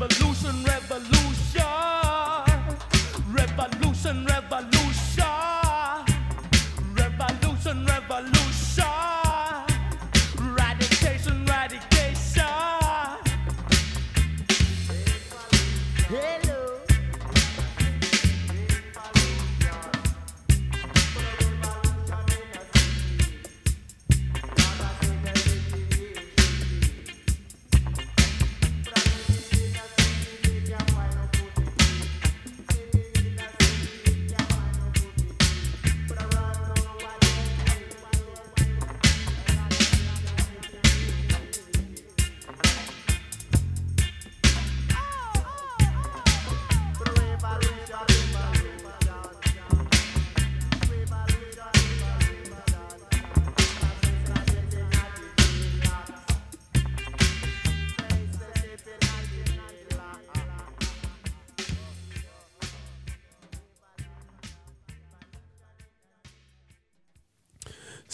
Revolution, revolution, revolution, revolution,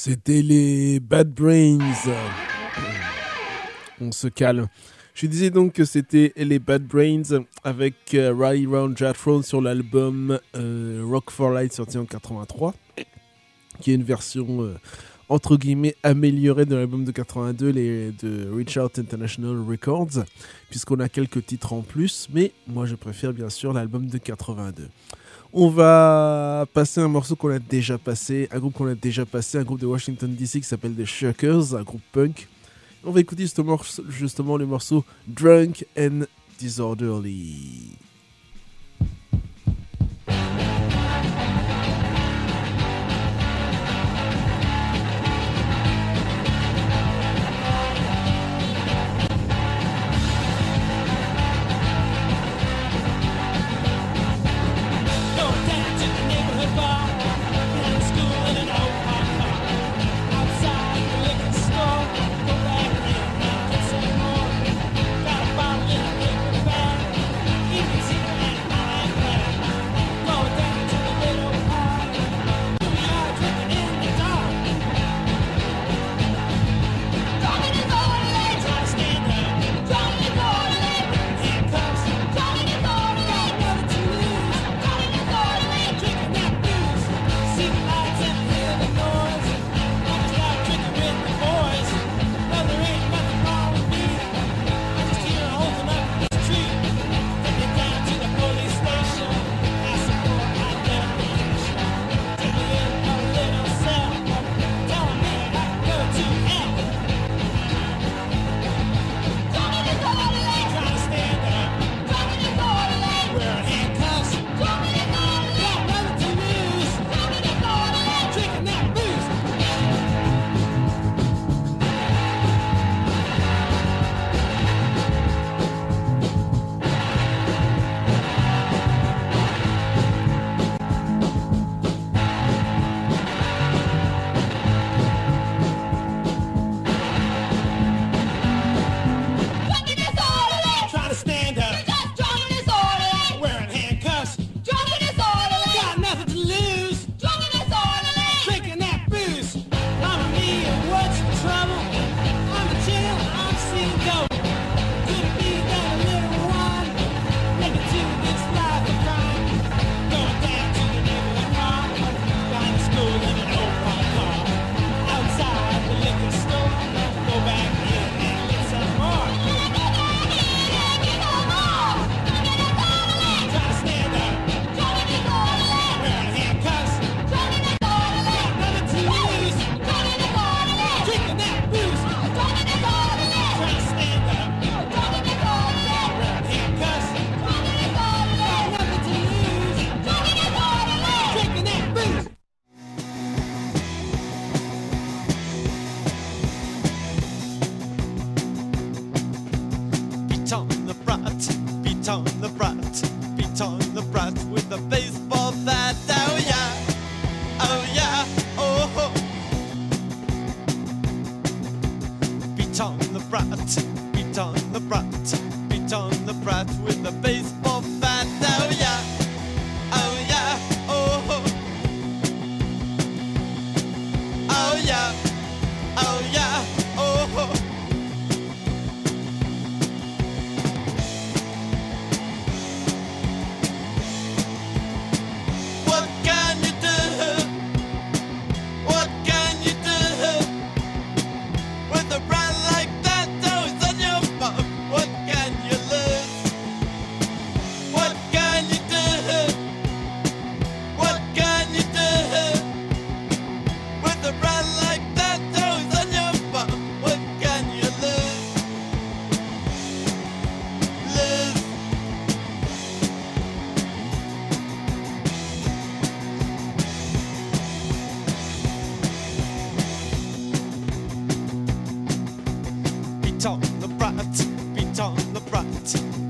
C'était les Bad Brains. On se calme. Je disais donc que c'était les Bad Brains avec euh, Riley Round Jathrone sur l'album euh, Rock for Light sorti en 83, qui est une version euh, entre guillemets améliorée de l'album de 82 les, de Richard International Records, puisqu'on a quelques titres en plus, mais moi je préfère bien sûr l'album de 82. On va passer un morceau qu'on a déjà passé, un groupe qu'on a déjà passé, un groupe de Washington DC qui s'appelle The Shirkers, un groupe punk. On va écouter justement, justement le morceau Drunk and Disorderly. on the brat, beat on the brat.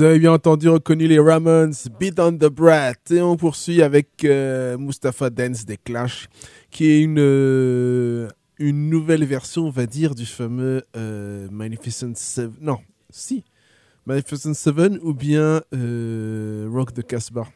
Vous avez bien entendu reconnu les Ramones, Beat on the Brat. Et on poursuit avec euh, Mustapha Dance des Clash, qui est une, euh, une nouvelle version, on va dire, du fameux euh, Magnificent Seven. Non, si. Magnificent Seven ou bien euh, Rock the Casbah.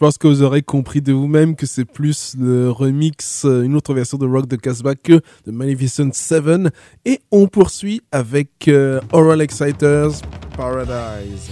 Je pense que vous aurez compris de vous-même que c'est plus le remix, euh, une autre version de Rock de Casbah que de Magnificent Seven. Et on poursuit avec euh, Oral Exciters Paradise.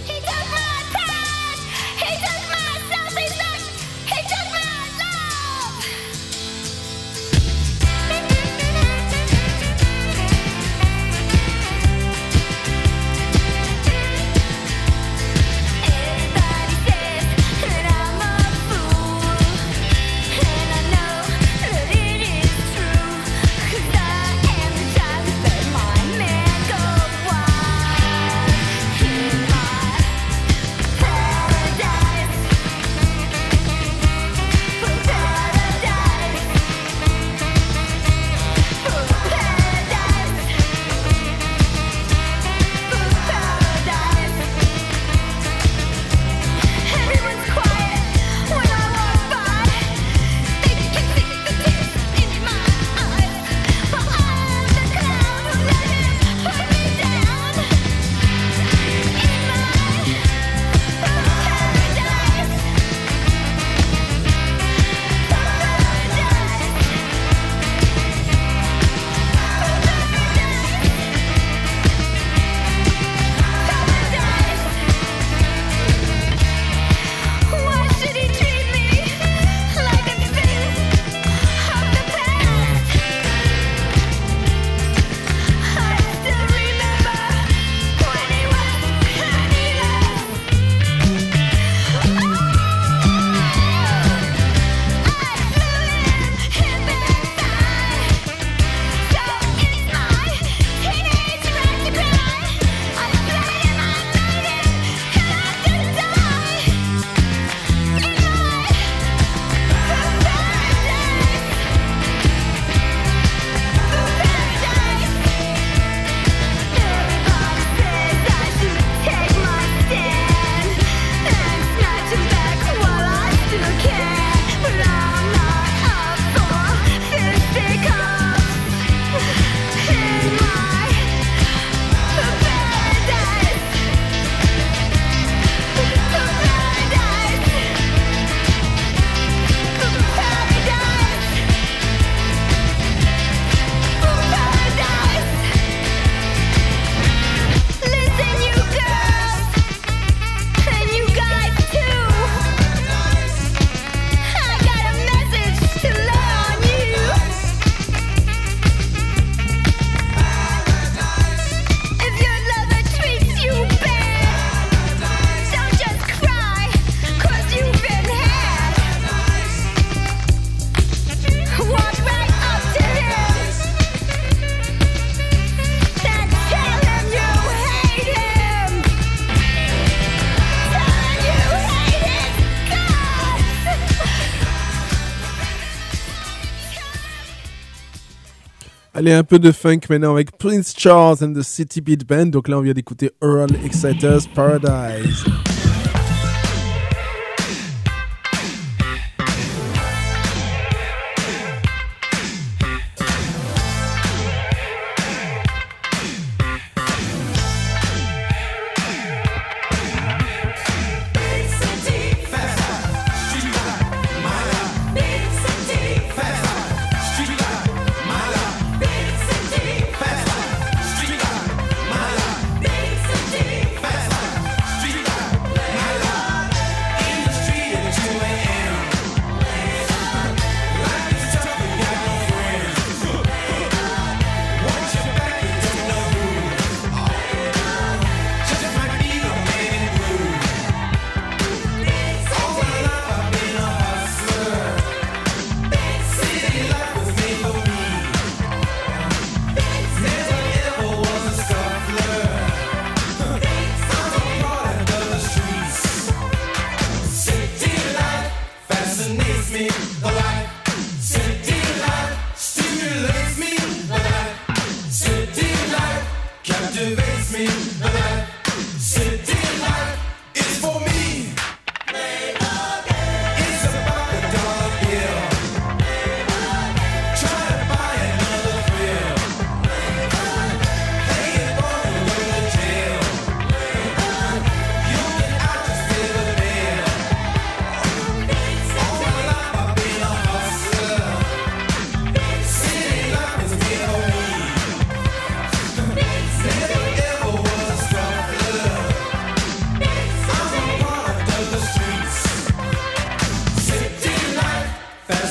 Allez, un peu de funk maintenant avec Prince Charles and the City Beat Band. Donc là, on vient d'écouter Earl Exciters Paradise.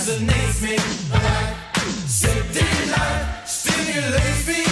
fascinates me. City life stimulates me.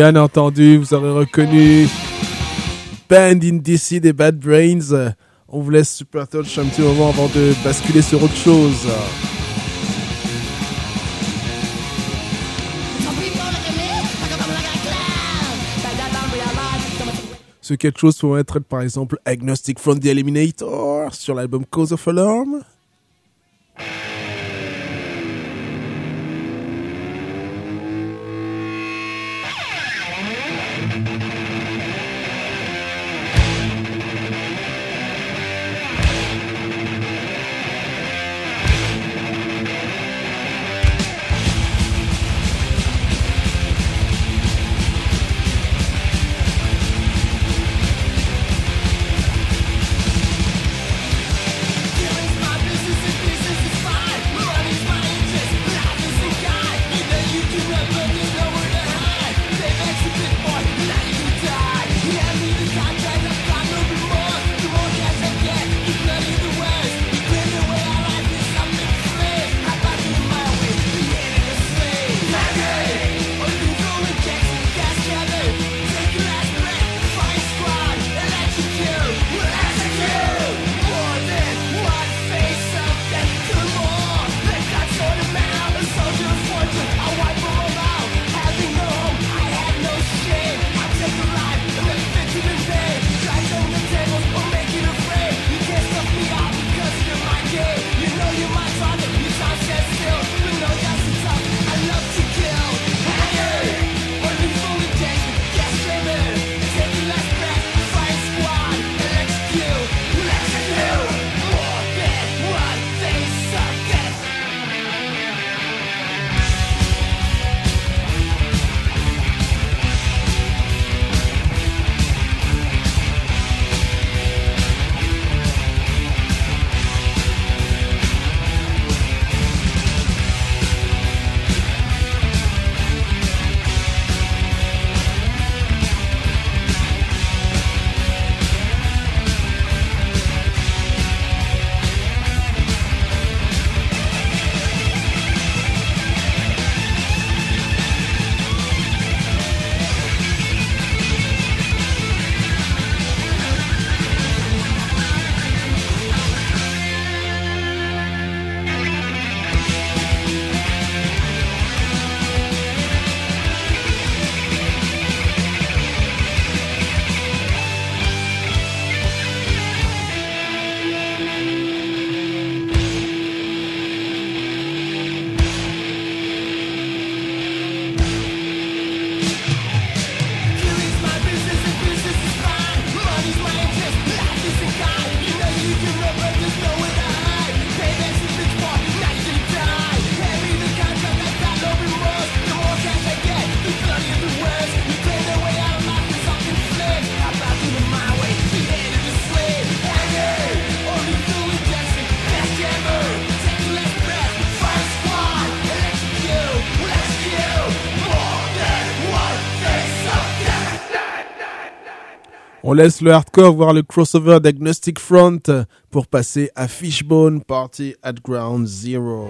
Bien entendu, vous aurez reconnu Band in DC des Bad Brains. On vous laisse Super Touch un petit moment avant de basculer sur autre chose. Ce quelque chose pour être par exemple Agnostic from the Eliminator sur l'album Cause of Alarm. On laisse le hardcore voir le crossover d'Agnostic Front pour passer à Fishbone Party at Ground Zero.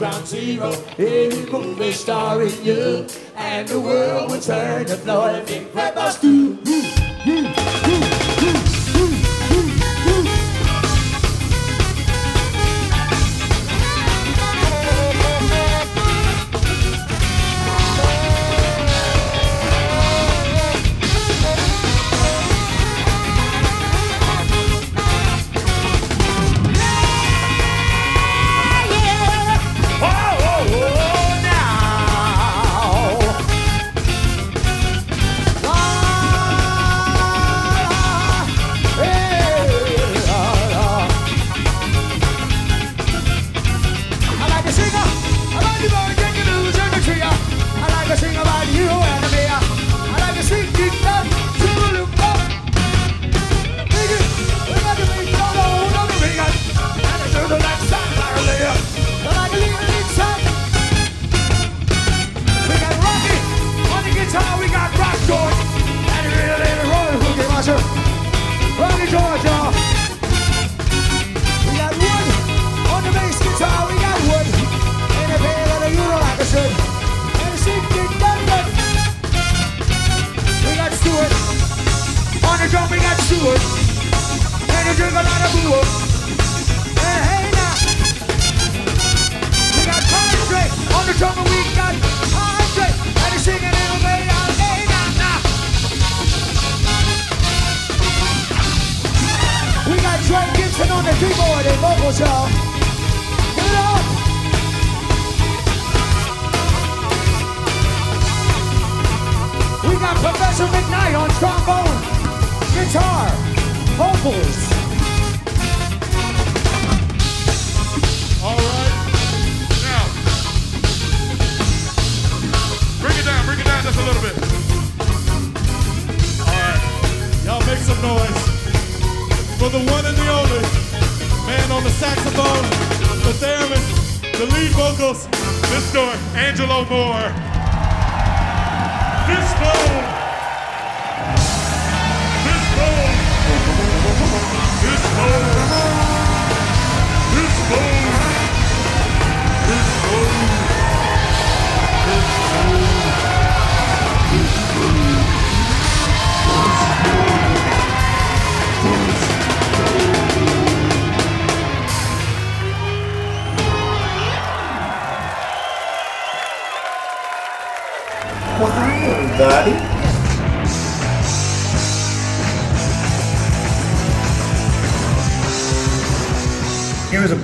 ground zero. Every movie starring you, and the world will turn a blowing red crap us too.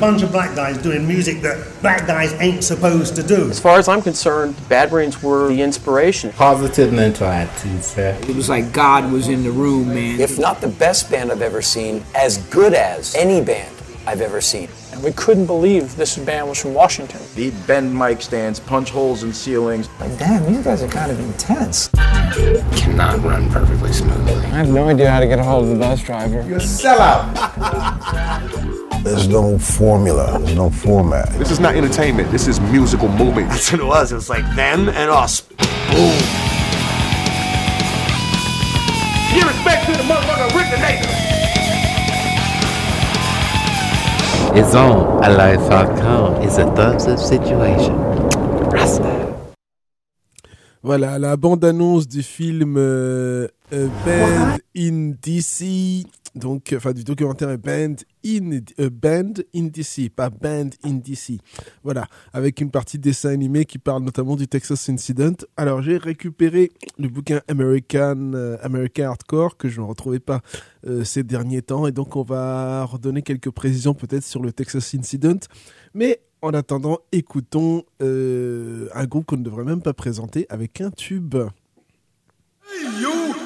Bunch of black guys doing music that black guys ain't supposed to do. As far as I'm concerned, Bad Brains were the inspiration. Positive mental attitude, sir. It was like God was in the room, man. If not the best band I've ever seen, as good as any band I've ever seen. And we couldn't believe this band was from Washington. He'd bend mic stands, punch holes in ceilings. Like, damn, these guys are kind of intense. Cannot run perfectly smoothly. I have no idea how to get a hold of the bus driver. You're a sellout. There's no formula, there's no format. This is not entertainment, this is musical movement. That's what it was. It was like them and us. Boom. Give respect to the motherfucker Rick the Nation. It's on. Alive.com. It's a thumbs up situation. Rasta. Voilà, la bande-annonce du film euh, Band in DC, donc, enfin du documentaire Band in, euh, Band in DC, pas Band in DC. Voilà, avec une partie dessin animé qui parle notamment du Texas Incident. Alors j'ai récupéré le bouquin American, euh, American Hardcore que je ne retrouvais pas euh, ces derniers temps, et donc on va redonner quelques précisions peut-être sur le Texas Incident. Mais en attendant, écoutons euh, un groupe qu'on ne devrait même pas présenter avec un tube. Hey, you!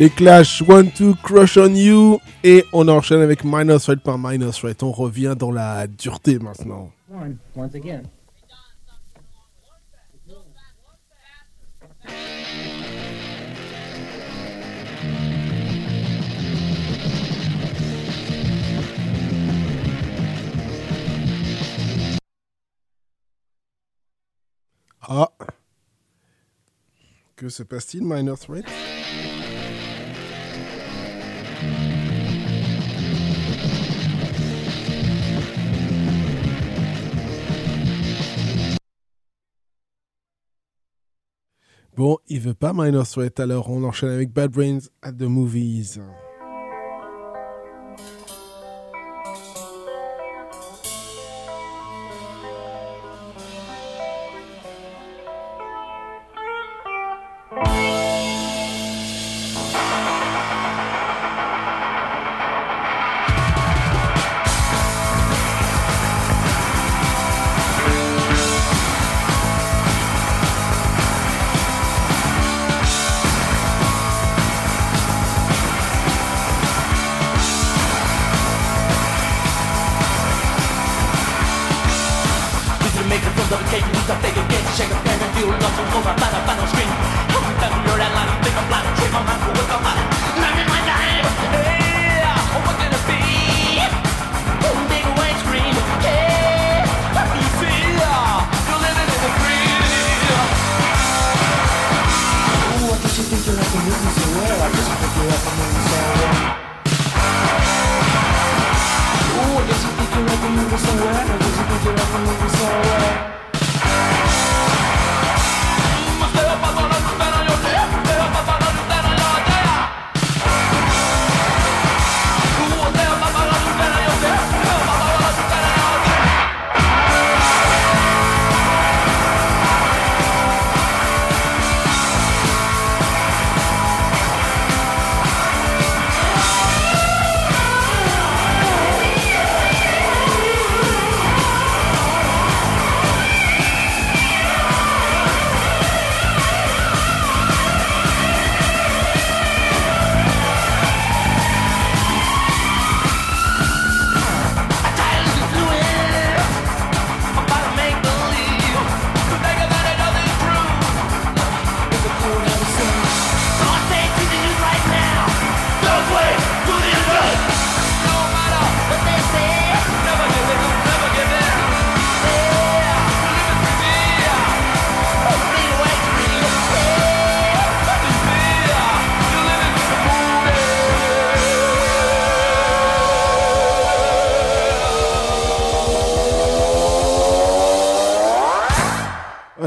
Les Clash, One Two Crush on You, et on enchaîne avec Minus Threat par Minus Threat. On revient dans la dureté maintenant. Ah. Que se passe-t-il, Minor Threat Bon, il veut pas Minor Threat, alors on enchaîne avec Bad Brains at the Movies.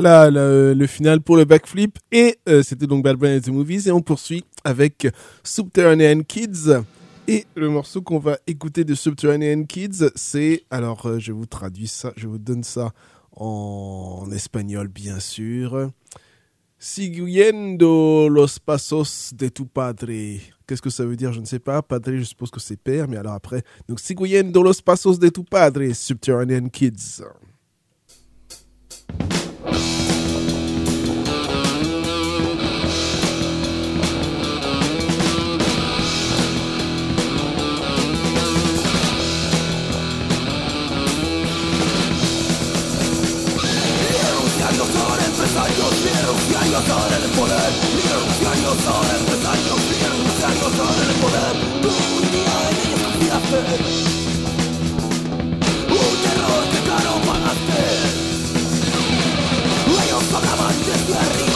Voilà euh, le, final pour le backflip. Et euh, c'était donc Bad Brain and Movies. Et on poursuit avec Subterranean Kids. Et le morceau qu'on va écouter de Subterranean Kids, c'est. Alors, euh, je vous traduis ça, je vous donne ça en espagnol, bien sûr. Siguiendo los pasos de tu padre. Qu'est-ce que ça veut dire? Je ne sais pas. Padre, je suppose que c'est père, mais alors après. Donc, Siguiendo los pasos de tu padre, Subterranean Kids. años ahora Un que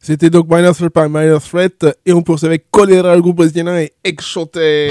C'était donc Minor Threat par Minor Threat et on poursuit avec Cholera, le groupe brésilien et Exchoté.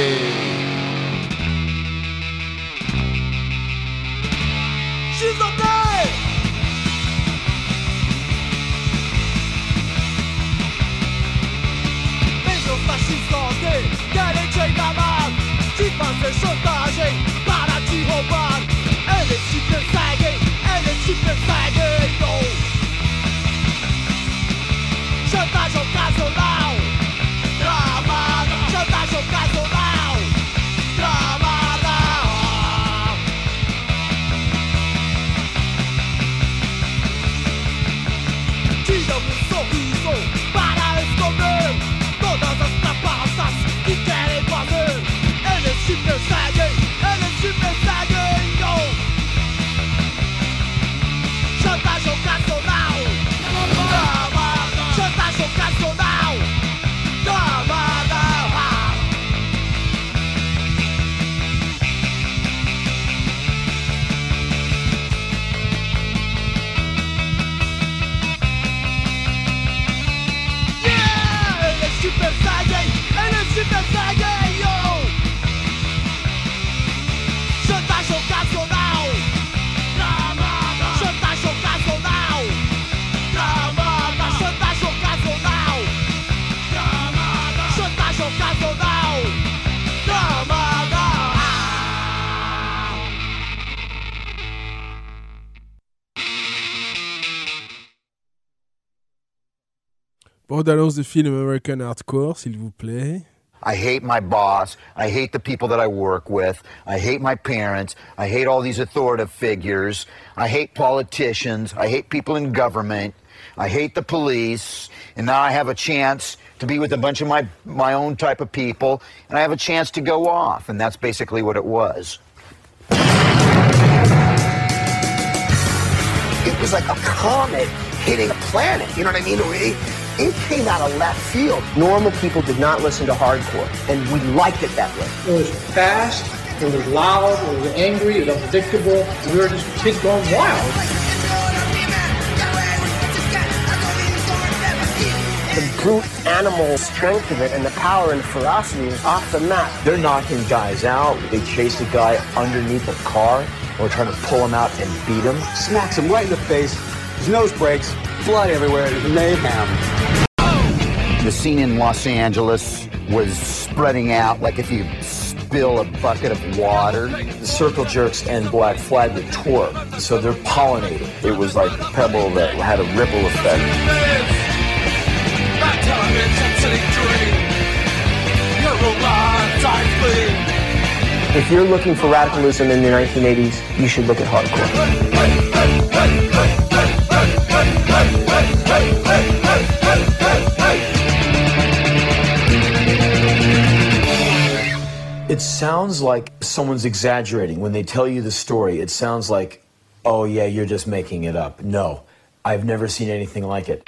Film American Hardcore, s'il vous plaît. I hate my boss. I hate the people that I work with. I hate my parents. I hate all these authoritative figures. I hate politicians. I hate people in government. I hate the police. And now I have a chance to be with a bunch of my, my own type of people. And I have a chance to go off. And that's basically what it was. It was like a comet hitting a planet. You know what I mean? It, it came out of left field. Normal people did not listen to hardcore, and we liked it that way. It was fast, it was loud, it was angry, it was unpredictable. We were just kids going wild. The brute animal strength of it and the power and ferocity is off the map. They're knocking guys out. They chase a guy underneath a car. We're trying to pull him out and beat him. Smacks him right in the face. His nose breaks. Blood everywhere. Mayhem. The scene in Los Angeles was spreading out like if you spill a bucket of water. The Circle Jerks and Black Flag were tour, so they're pollinating. It was like a pebble that had a ripple effect. If you're looking for radicalism in the 1980s, you should look at hardcore. It sounds like someone's exaggerating. When they tell you the story, it sounds like, oh, yeah, you're just making it up. No, I've never seen anything like it.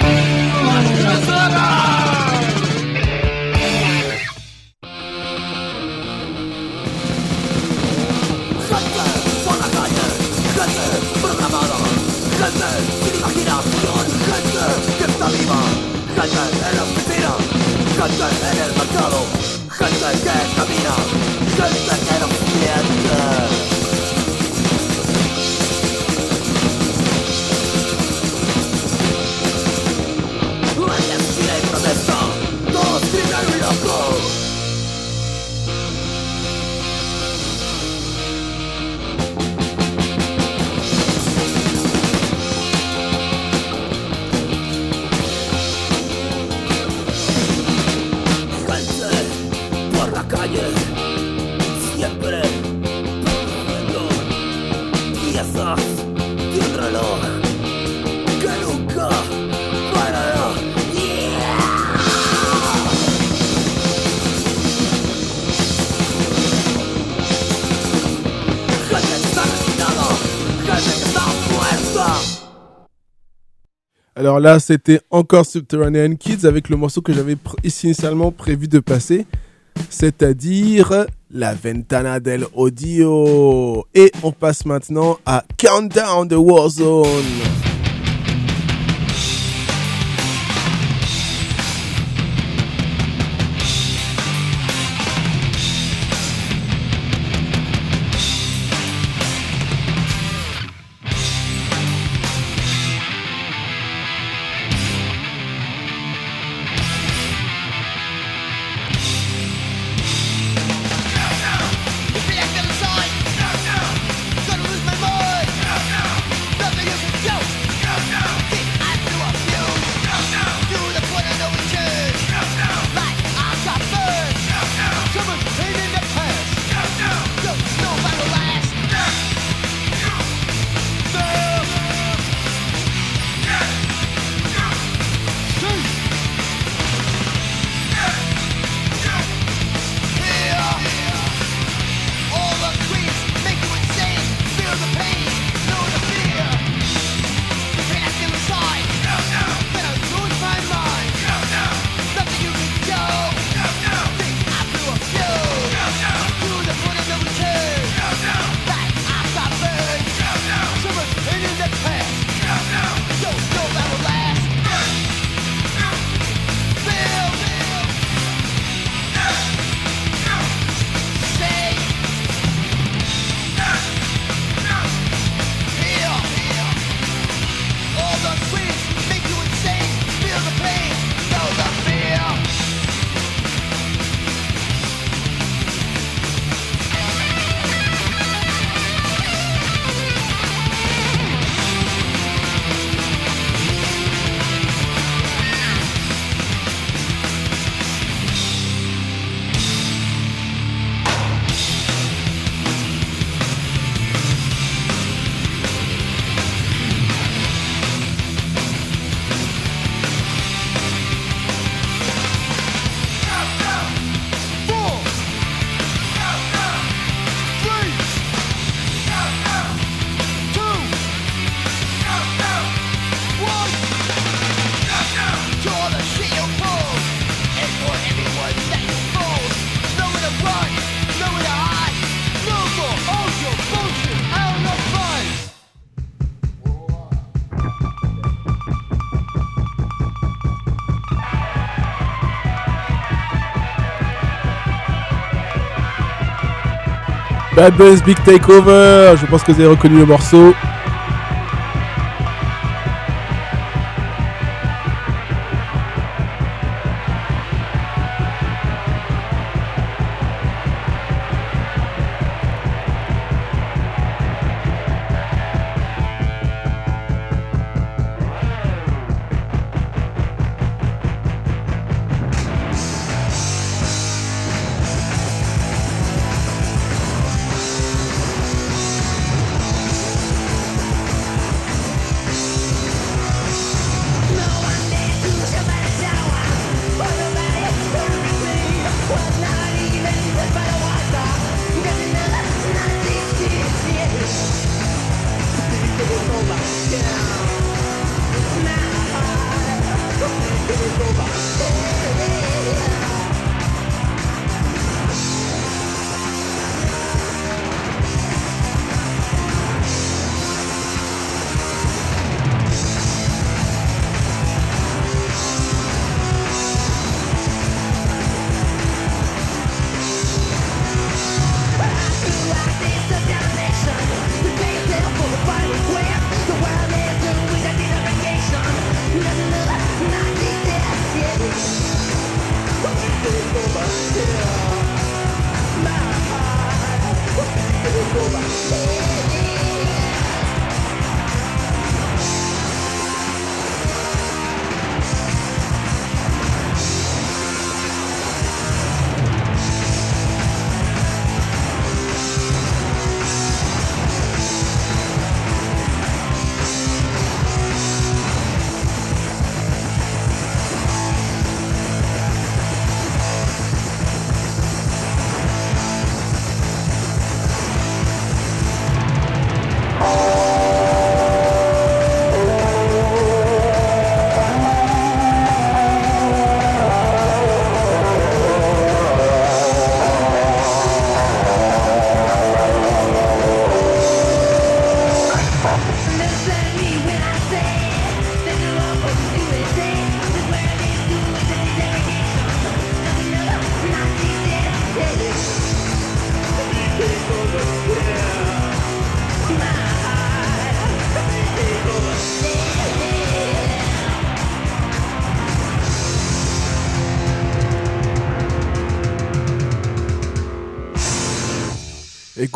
Alors c'était encore Subterranean Kids avec le morceau que j'avais initialement prévu de passer, c'est-à-dire la Ventana del Odio. Et on passe maintenant à Countdown the Warzone. Bad Brains Big Takeover. Je pense que vous avez reconnu le morceau.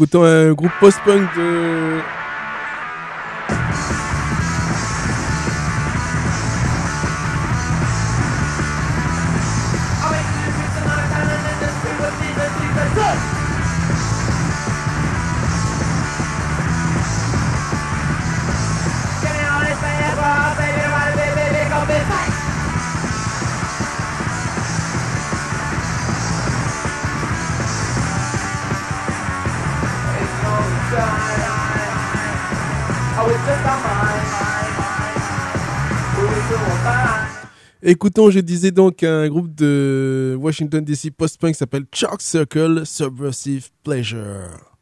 Un groupe post-punk de. Écoutons, je disais donc un groupe de Washington DC post-punk s'appelle Chalk Circle Subversive. Pleasure.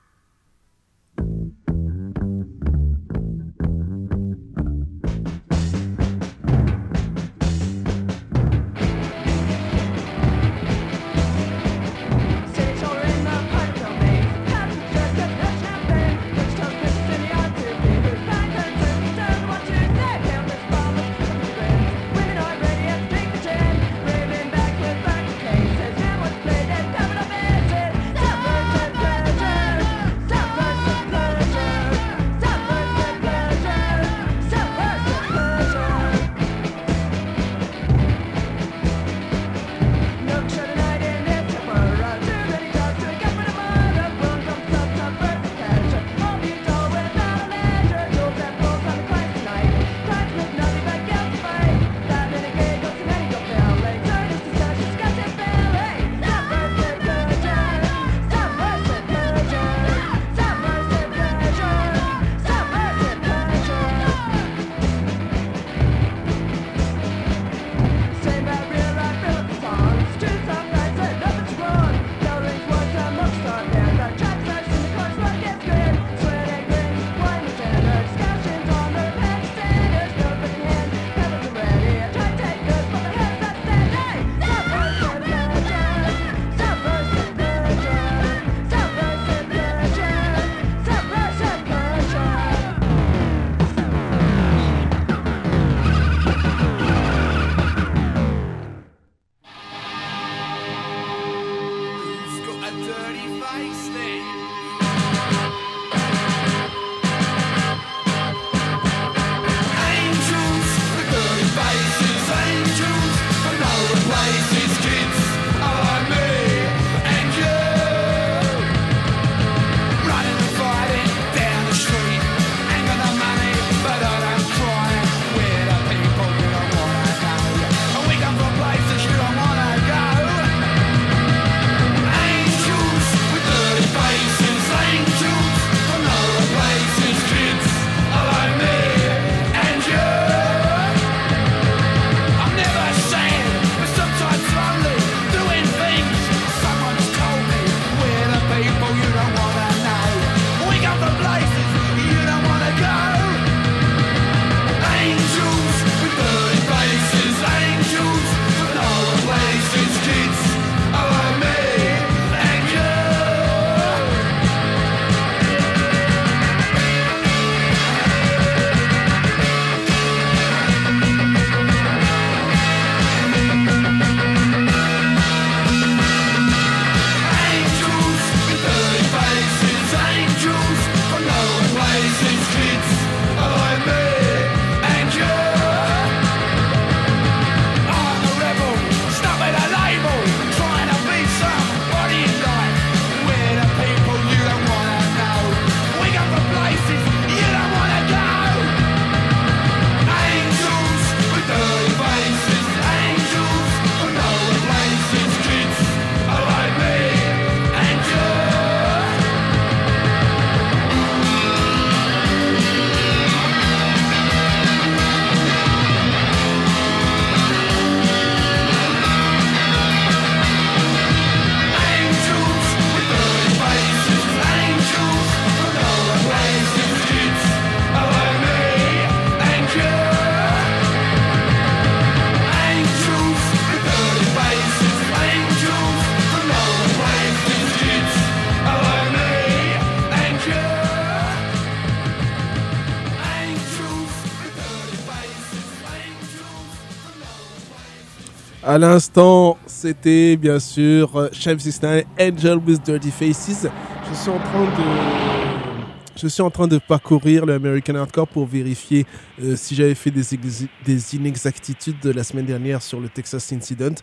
L'instant, c'était bien sûr euh, Chef 69, Angel with Dirty Faces. Je suis en train de, je suis en train de parcourir le American Hardcore pour vérifier euh, si j'avais fait des, ex- des inexactitudes de la semaine dernière sur le Texas Incident.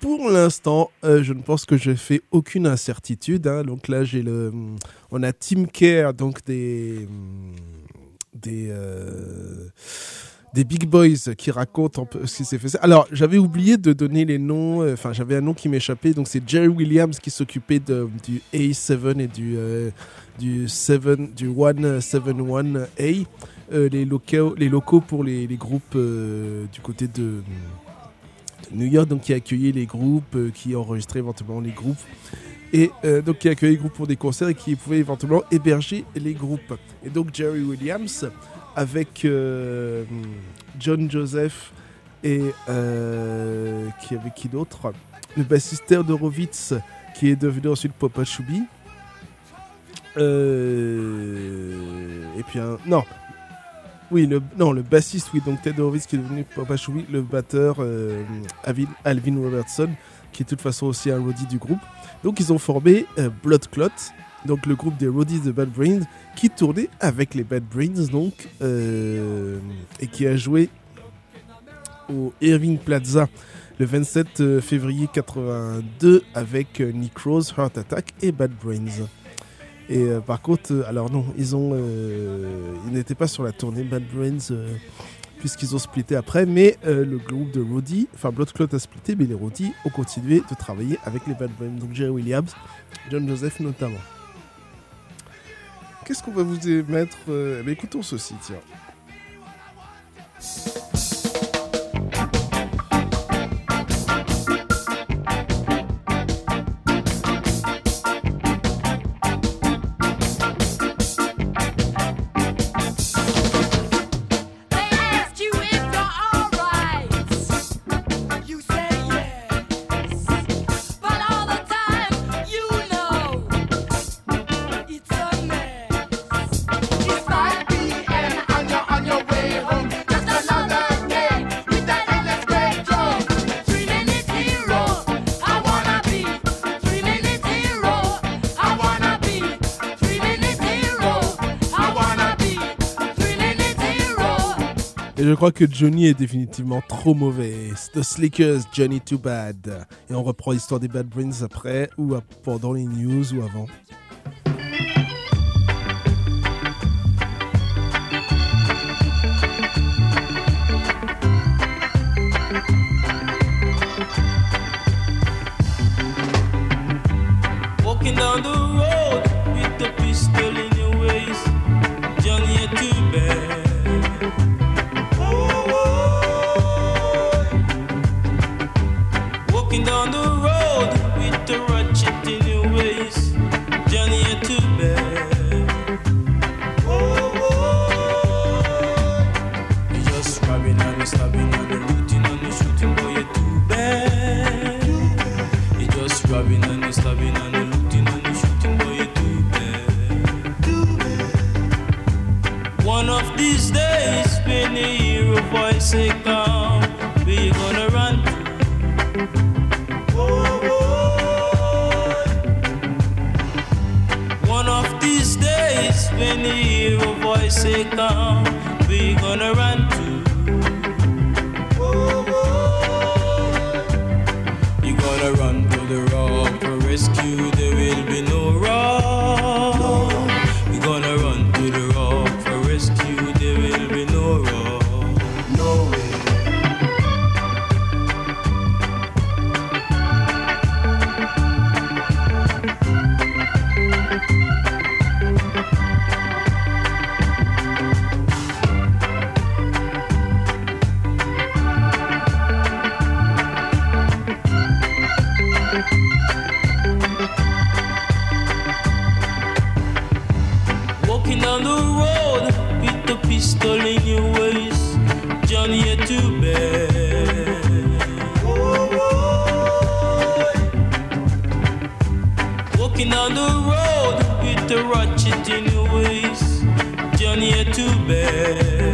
Pour l'instant, euh, je ne pense que je fais aucune incertitude. hein. Donc là, j'ai le, on a Team Care, donc des, des, des big boys qui racontent un peu ce qui s'est fait. Alors, j'avais oublié de donner les noms. euh, Enfin, j'avais un nom qui m'échappait. Donc, c'est Jerry Williams qui s'occupait du A7 et du euh, du 7 du 171A. Euh, les locaux, les locaux pour les, groupes euh, du côté de, New York, donc qui accueillait les groupes, qui enregistrait éventuellement les groupes. Et donc qui accueillait les groupes pour des concerts et qui pouvait éventuellement héberger les groupes. Et donc Jerry Williams avec euh, John Joseph et euh, qui avec qui d'autre? Le bassiste Horowitz qui est devenu ensuite Papa Chubby. Euh, et puis un non. Oui le non le bassiste oui donc Ted qui est devenu Papa Chubby le batteur Alvin, Robertson qui est de toute façon aussi un roadie du groupe. Donc ils ont formé Blood Clot donc le groupe des roadies de Bad Brains qui tournait avec les Bad Brains donc euh, et qui a joué au Irving Plaza le 27 euh, février 82 avec euh, Nick Rose, Heart Attack et Bad Brains. Et par contre, alors non, ils ont, ils n'étaient pas sur la tournée Bad Brains puisqu'ils ont splitté après, mais le groupe de Roddy, enfin Blood Clot a splitté, mais les Roddy ont continué de travailler avec les Bad Brains, donc Jerry Williams, John Joseph notamment. Qu'est-ce qu'on va vous mettre euh, mais Écoutons ceci, tiens. Je crois que Johnny est définitivement trop mauvais. The Slickers, Johnny Too Bad. Et on reprend l'histoire des Bad Brains après, ou pendant les news, ou avant. Ratchet in your waist, Johnny, you're too bad.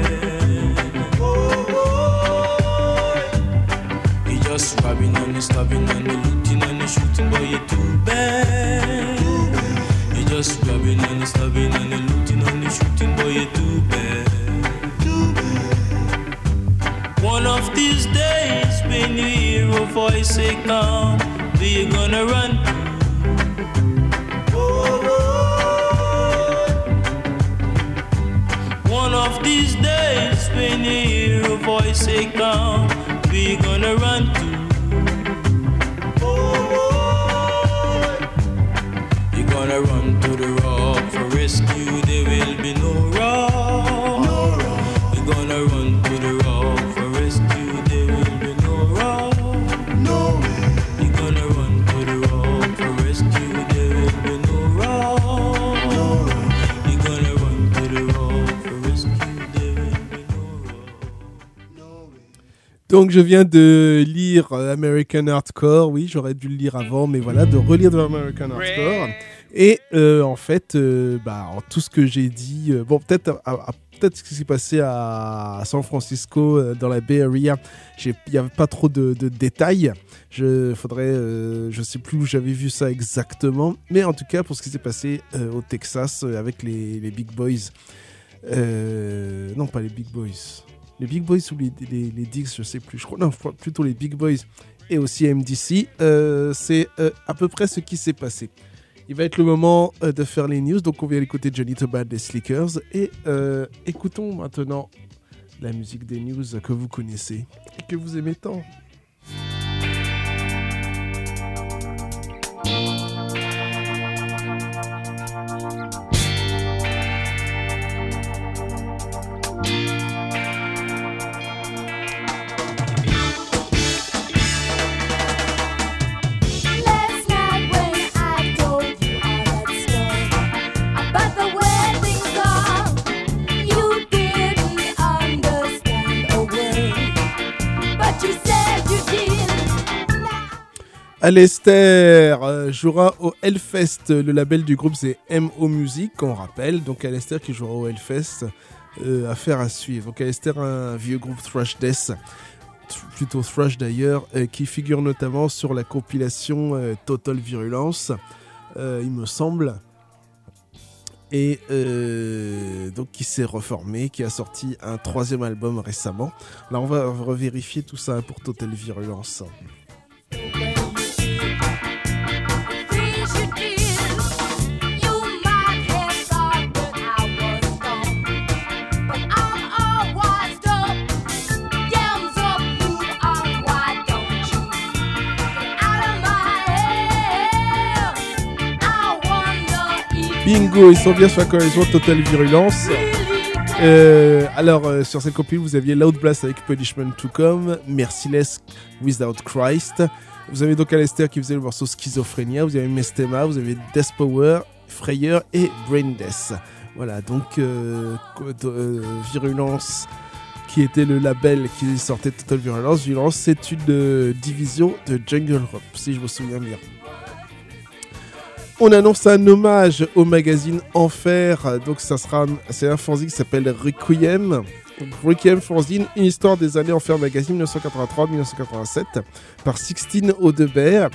Robbing and you stabbing and you looting and you shooting, boy, you're too bad. you're just robbing and you stabbing and you looting and you shooting, boy, you're too bad. Too bad. One of these days, when you hear a voice say, Come, where you gonna run Donc je viens de lire euh, American Hardcore, oui j'aurais dû le lire avant, mais voilà, de relire de American Hardcore. Et euh, en fait, euh, bah, en tout ce que j'ai dit, euh, bon peut-être peut-être ce qui s'est passé à San Francisco, dans la Bay Area, il n'y avait pas trop de, de détails. Je faudrait, euh, je sais plus où j'avais vu ça exactement, mais en tout cas pour ce qui s'est passé euh, au Texas euh, avec les, les Big Boys. Non, pas les Big Boys. Les Big Boys ou les, les, les Dix, je sais plus. Je crois, non, plutôt les Big Boys et aussi MDC. Euh, c'est euh, à peu près ce qui s'est passé. Il va être le moment euh, de faire les news. Donc, on vient écouter Johnny Tobad des Slickers. Et écoutons maintenant la musique des news que vous connaissez et que vous aimez tant. Alester euh, jouera au Hellfest. Le label du groupe c'est MO Music, on rappelle. Donc Alester qui jouera au Hellfest. Euh, affaire à suivre. Donc Alester, un vieux groupe thrash death, th- plutôt thrash d'ailleurs, euh, qui figure notamment sur la compilation Total Virulence, il me semble. et donc qui s'est reformé, qui a sorti un troisième album récemment. Là, on va revérifier tout ça pour Total Virulence. Bingo, ils sont bien sur la coalition Total Virulence. Euh, alors, euh, sur cette copie, vous aviez Loud Blast avec Punishment to Come, Merciless Without Christ. Vous avez donc Alester qui faisait le morceau Schizophrénia, vous avez Mestema, vous avez Death Power, Freyer et Brain Death. Voilà, donc euh, Virulence qui était le label qui sortait Total Virulence. Virulence, c'est une division de Jungle Rock, si je me souviens bien. On annonce un hommage au magazine Enfer. Donc ça sera, c'est un fanzine qui s'appelle Requiem. Requiem fanzine, une histoire des années Enfer magazine 1983-1987 par Sixtine Audebert.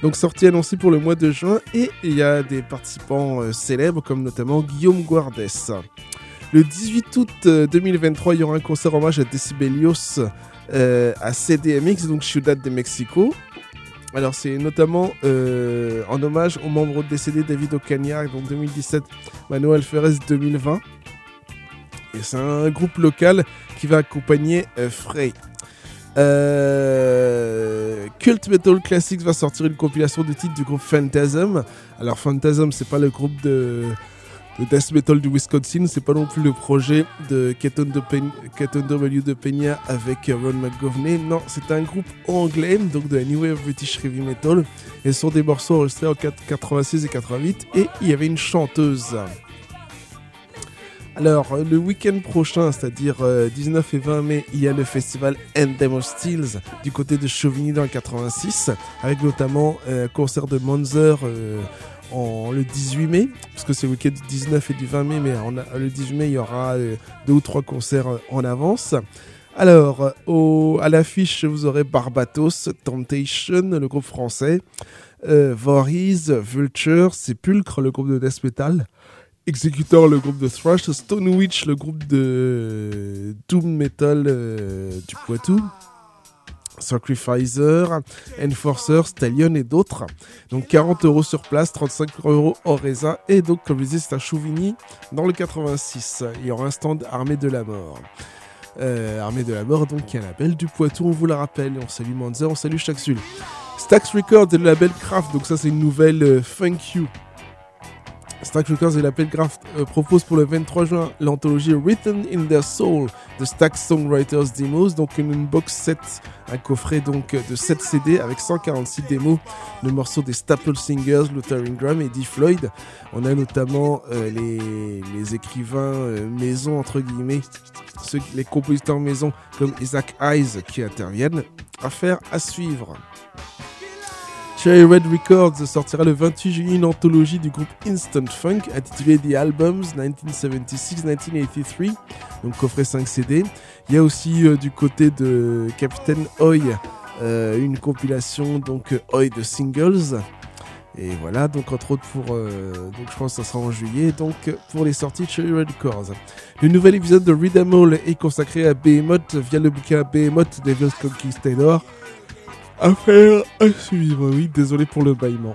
Donc sortie annoncée pour le mois de juin et il y a des participants euh, célèbres comme notamment Guillaume Guardes. Le 18 août euh, 2023, il y aura un concert hommage à Decibelios euh, à CDMX, donc Ciudad de Mexico. Alors c'est notamment euh, en hommage aux membres décédés David Ocaña, donc 2017, Manuel Ferrez 2020. Et c'est un groupe local qui va accompagner euh, Frey. Euh, Cult Metal Classics va sortir une compilation de titres du groupe Phantasm. Alors Phantasm, c'est pas le groupe de, de death metal du Wisconsin, c'est pas non plus le projet de Keton, de W de Peña avec euh, Ron McGovney. Non, c'est un groupe anglais, donc de la New British Heavy Metal. Et sont des morceaux enregistrés en 4- 86 et 88. Et il y avait une chanteuse. Alors, euh, le week-end prochain, c'est-à-dire euh, 19 et 20 mai, il y a le festival Endem of Steels du côté de Chauvigny dans le 86, avec notamment euh, un concert de Monzer euh, en, le 18 mai, parce que c'est le week-end du 19 et du 20 mai, mais le 18 mai, il y aura euh, deux ou trois concerts euh, en avance. Alors, euh, à l'affiche, vous aurez Barbatos, Temptation, le groupe français, Voorhees, Vulture, Sepulcre, le groupe de death metal, Executor, le groupe de thrash, Stone Witch, le groupe de doom metal du Poitou, Sacrificer, Enforcer, Stallion et d'autres. Donc 40 euros sur place, 35 euros en raisin. Et donc, comme je disais, c'est à Chouvigny, dans le 86. Il y aura un stand Armée de la Mort. Euh, Armée de la Mort, donc qui est un label du Poitou, on vous le rappelle. On salue Manzer, on salue Chaxul. Stax Records et le label Craft, donc ça c'est une nouvelle euh, Thank You. Stax Records et l'Appel Craft euh, proposent pour le 23 juin l'anthologie Written in Their Soul de Stax Songwriters Demos, donc une box set, un coffret donc de 7 CD avec 146 démos de morceaux des Staple Singers, Luther Ingram et Eddie Floyd. On a notamment euh, les, écrivains euh, maison entre guillemets, les compositeurs maison comme Isaac Hayes qui interviennent. Affaire à suivre. Cherry Red Records sortira le 28 juillet une anthologie du groupe Instant Funk intitulée The Albums 1976-1983, donc coffret 5 CD. Il y a aussi euh, du côté de Captain Hoy euh, une compilation donc euh, Hoy de singles. Et voilà, donc entre autres pour, donc je pense que ça sera en juillet, donc pour les sorties de Cherry Red Records. Le nouvel épisode de Read All est consacré à Behemoth via le bouquin Behemoth Devil's Conquistador. Affaire à suivre, oui, désolé pour le bâillement.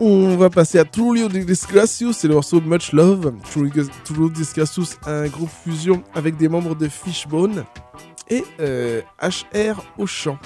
On va passer à Trulio Disgracious, c'est le morceau Much Love. Trulio Disgracious, un groupe fusion avec des membres de Fishbone et euh, HR au chant.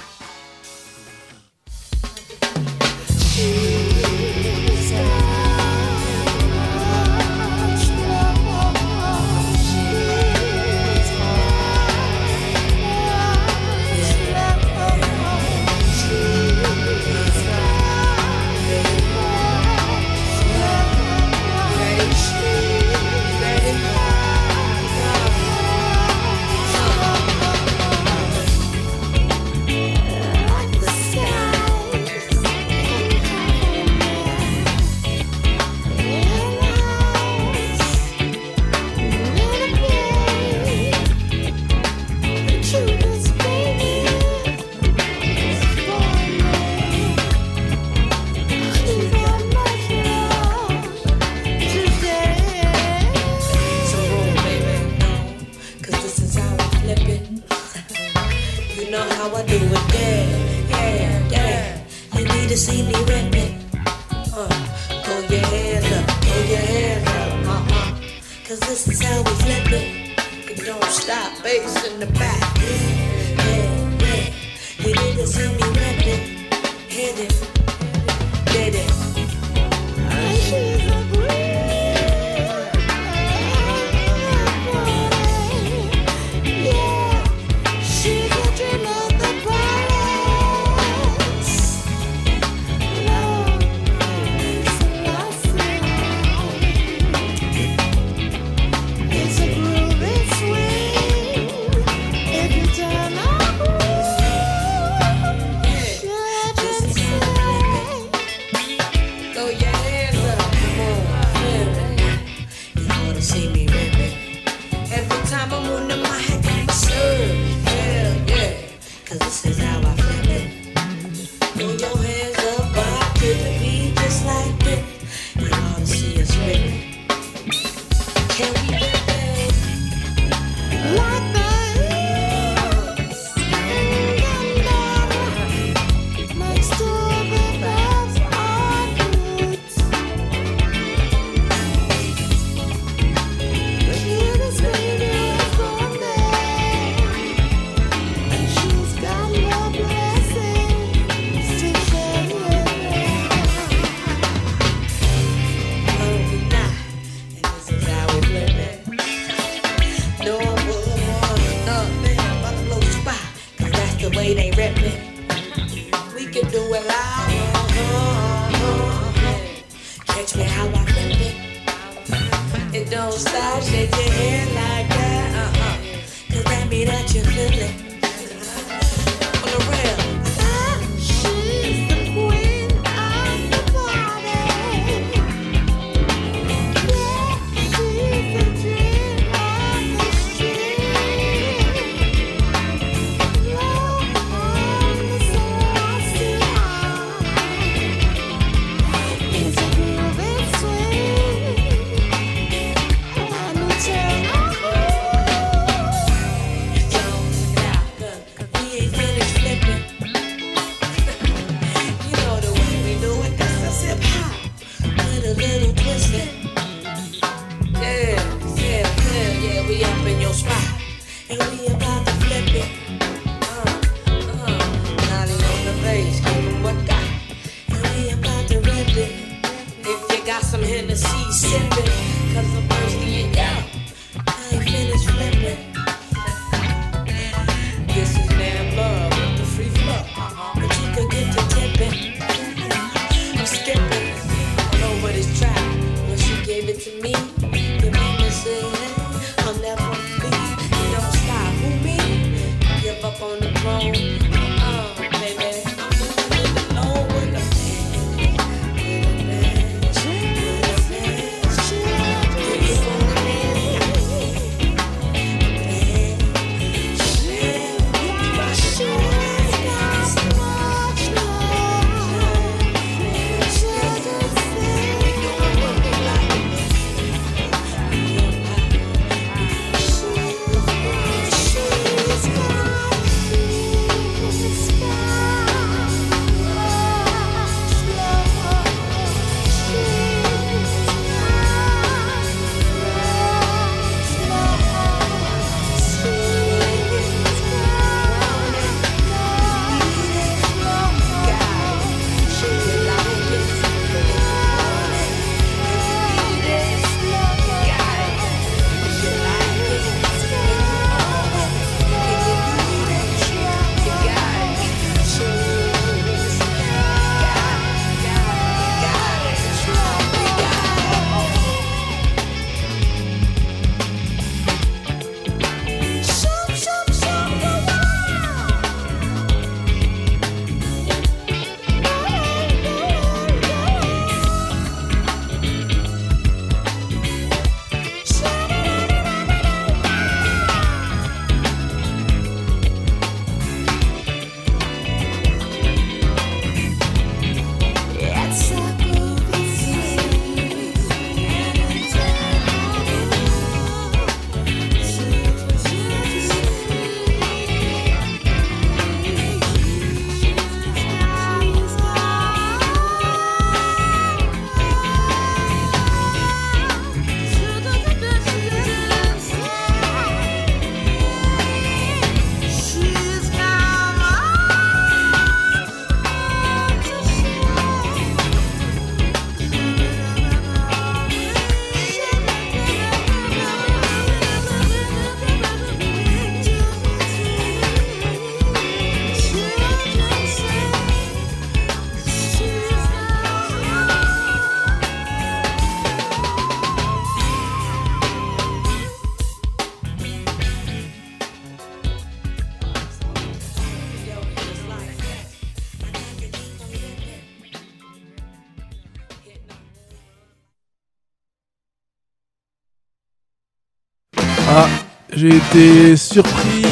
J'ai été surpris.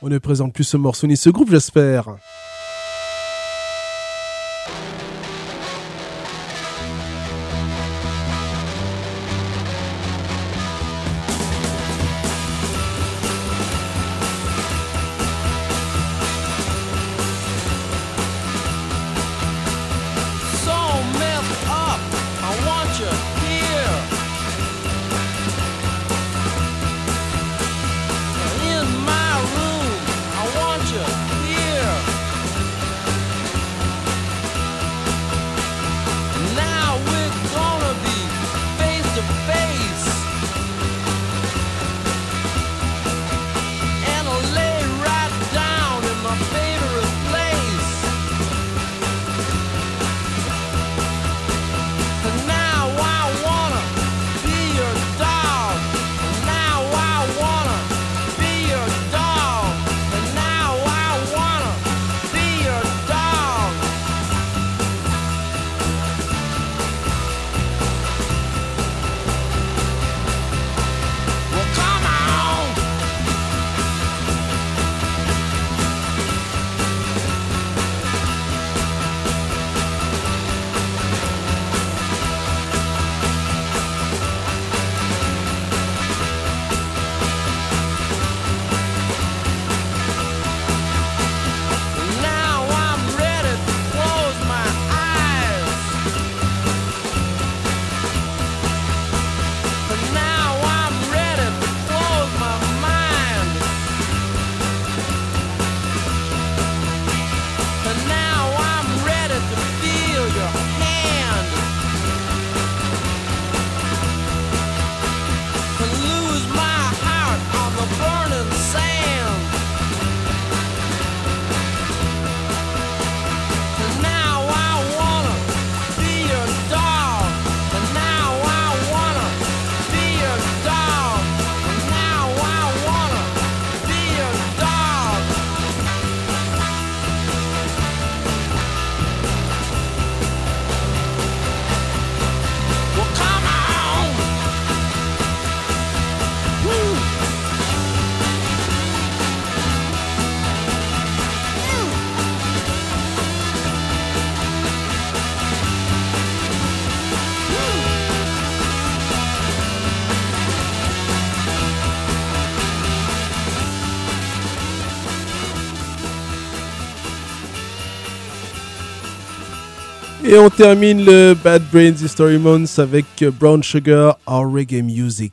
On ne présente plus ce morceau ni ce groupe, j'espère. Et on termine le Bad Brains History Month avec Brown Sugar, our reggae music.